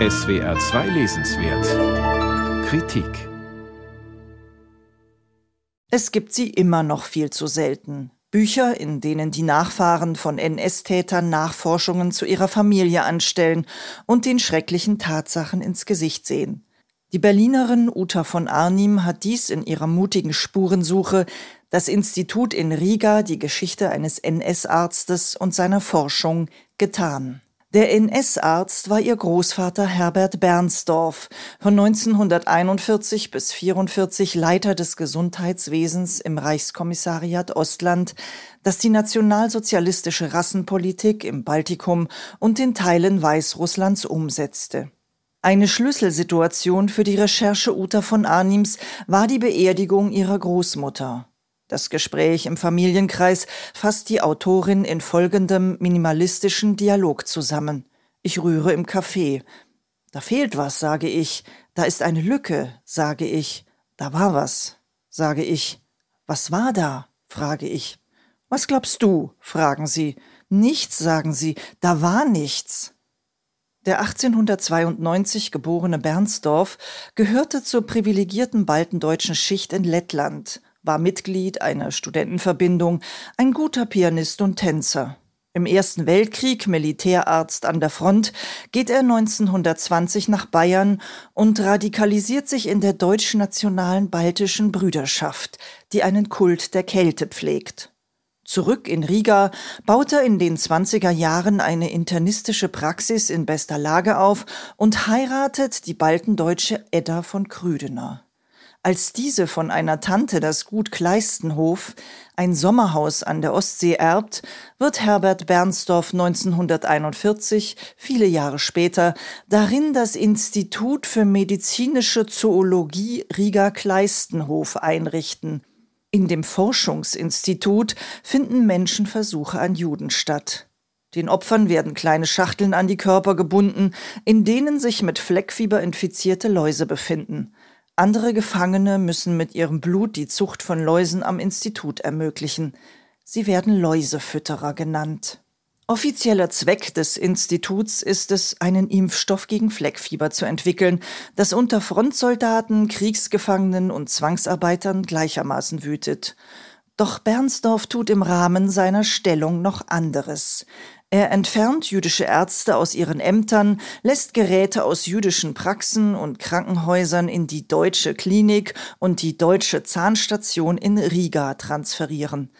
SWR 2 Lesenswert Kritik Es gibt sie immer noch viel zu selten. Bücher, in denen die Nachfahren von NS-Tätern Nachforschungen zu ihrer Familie anstellen und den schrecklichen Tatsachen ins Gesicht sehen. Die Berlinerin Uta von Arnim hat dies in ihrer mutigen Spurensuche das Institut in Riga die Geschichte eines NS-Arztes und seiner Forschung getan. Der NS-Arzt war ihr Großvater Herbert Bernsdorf, von 1941 bis 44 Leiter des Gesundheitswesens im Reichskommissariat Ostland, das die nationalsozialistische Rassenpolitik im Baltikum und in Teilen Weißrusslands umsetzte. Eine Schlüsselsituation für die Recherche Uta von Arnims war die Beerdigung ihrer Großmutter. Das Gespräch im Familienkreis fasst die Autorin in folgendem minimalistischen Dialog zusammen. Ich rühre im Kaffee. Da fehlt was, sage ich. Da ist eine Lücke, sage ich. Da war was, sage ich. Was war da? frage ich. Was glaubst du? fragen sie. Nichts, sagen sie. Da war nichts. Der 1892 geborene Bernsdorf gehörte zur privilegierten baltendeutschen Schicht in Lettland war Mitglied einer Studentenverbindung, ein guter Pianist und Tänzer. Im Ersten Weltkrieg Militärarzt an der Front geht er 1920 nach Bayern und radikalisiert sich in der deutsch-nationalen baltischen Brüderschaft, die einen Kult der Kälte pflegt. Zurück in Riga baut er in den 20er Jahren eine internistische Praxis in bester Lage auf und heiratet die baltendeutsche Edda von Krüdener. Als diese von einer Tante das Gut Kleistenhof, ein Sommerhaus an der Ostsee erbt, wird Herbert Bernsdorf 1941, viele Jahre später, darin das Institut für medizinische Zoologie Riga Kleistenhof einrichten. In dem Forschungsinstitut finden Menschenversuche an Juden statt. Den Opfern werden kleine Schachteln an die Körper gebunden, in denen sich mit Fleckfieber infizierte Läuse befinden. Andere Gefangene müssen mit ihrem Blut die Zucht von Läusen am Institut ermöglichen. Sie werden Läusefütterer genannt. Offizieller Zweck des Instituts ist es, einen Impfstoff gegen Fleckfieber zu entwickeln, das unter Frontsoldaten, Kriegsgefangenen und Zwangsarbeitern gleichermaßen wütet. Doch Bernsdorf tut im Rahmen seiner Stellung noch anderes. Er entfernt jüdische Ärzte aus ihren Ämtern, lässt Geräte aus jüdischen Praxen und Krankenhäusern in die deutsche Klinik und die deutsche Zahnstation in Riga transferieren.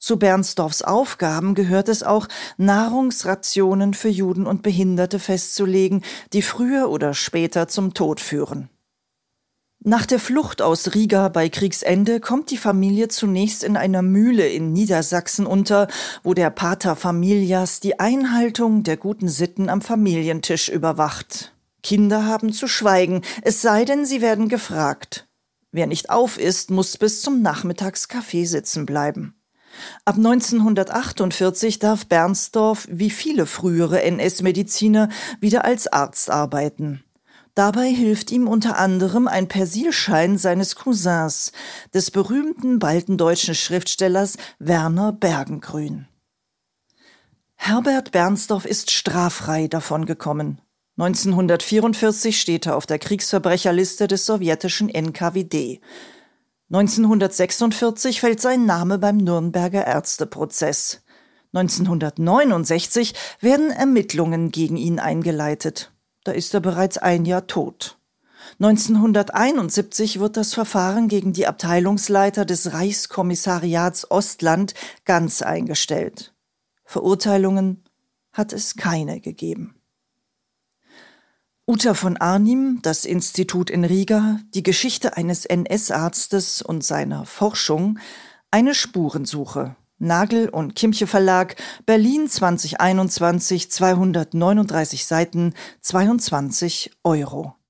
Zu Bernsdorfs Aufgaben gehört es auch, Nahrungsrationen für Juden und Behinderte festzulegen, die früher oder später zum Tod führen. Nach der Flucht aus Riga bei Kriegsende kommt die Familie zunächst in einer Mühle in Niedersachsen unter, wo der Pater Familias die Einhaltung der guten Sitten am Familientisch überwacht. Kinder haben zu schweigen, es sei denn, sie werden gefragt. Wer nicht auf ist, muss bis zum Nachmittagskaffee sitzen bleiben. Ab 1948 darf Bernsdorf, wie viele frühere NS-Mediziner, wieder als Arzt arbeiten. Dabei hilft ihm unter anderem ein Persilschein seines Cousins, des berühmten baltendeutschen Schriftstellers Werner Bergengrün. Herbert Bernsdorf ist straffrei davongekommen. 1944 steht er auf der Kriegsverbrecherliste des sowjetischen NKWD. 1946 fällt sein Name beim Nürnberger Ärzteprozess. 1969 werden Ermittlungen gegen ihn eingeleitet. Da ist er bereits ein Jahr tot. 1971 wird das Verfahren gegen die Abteilungsleiter des Reichskommissariats Ostland ganz eingestellt. Verurteilungen hat es keine gegeben. Uta von Arnim, das Institut in Riga, die Geschichte eines NS-Arztes und seiner Forschung, eine Spurensuche Nagel und Kimche Verlag, Berlin 2021, 239 Seiten, 22 Euro.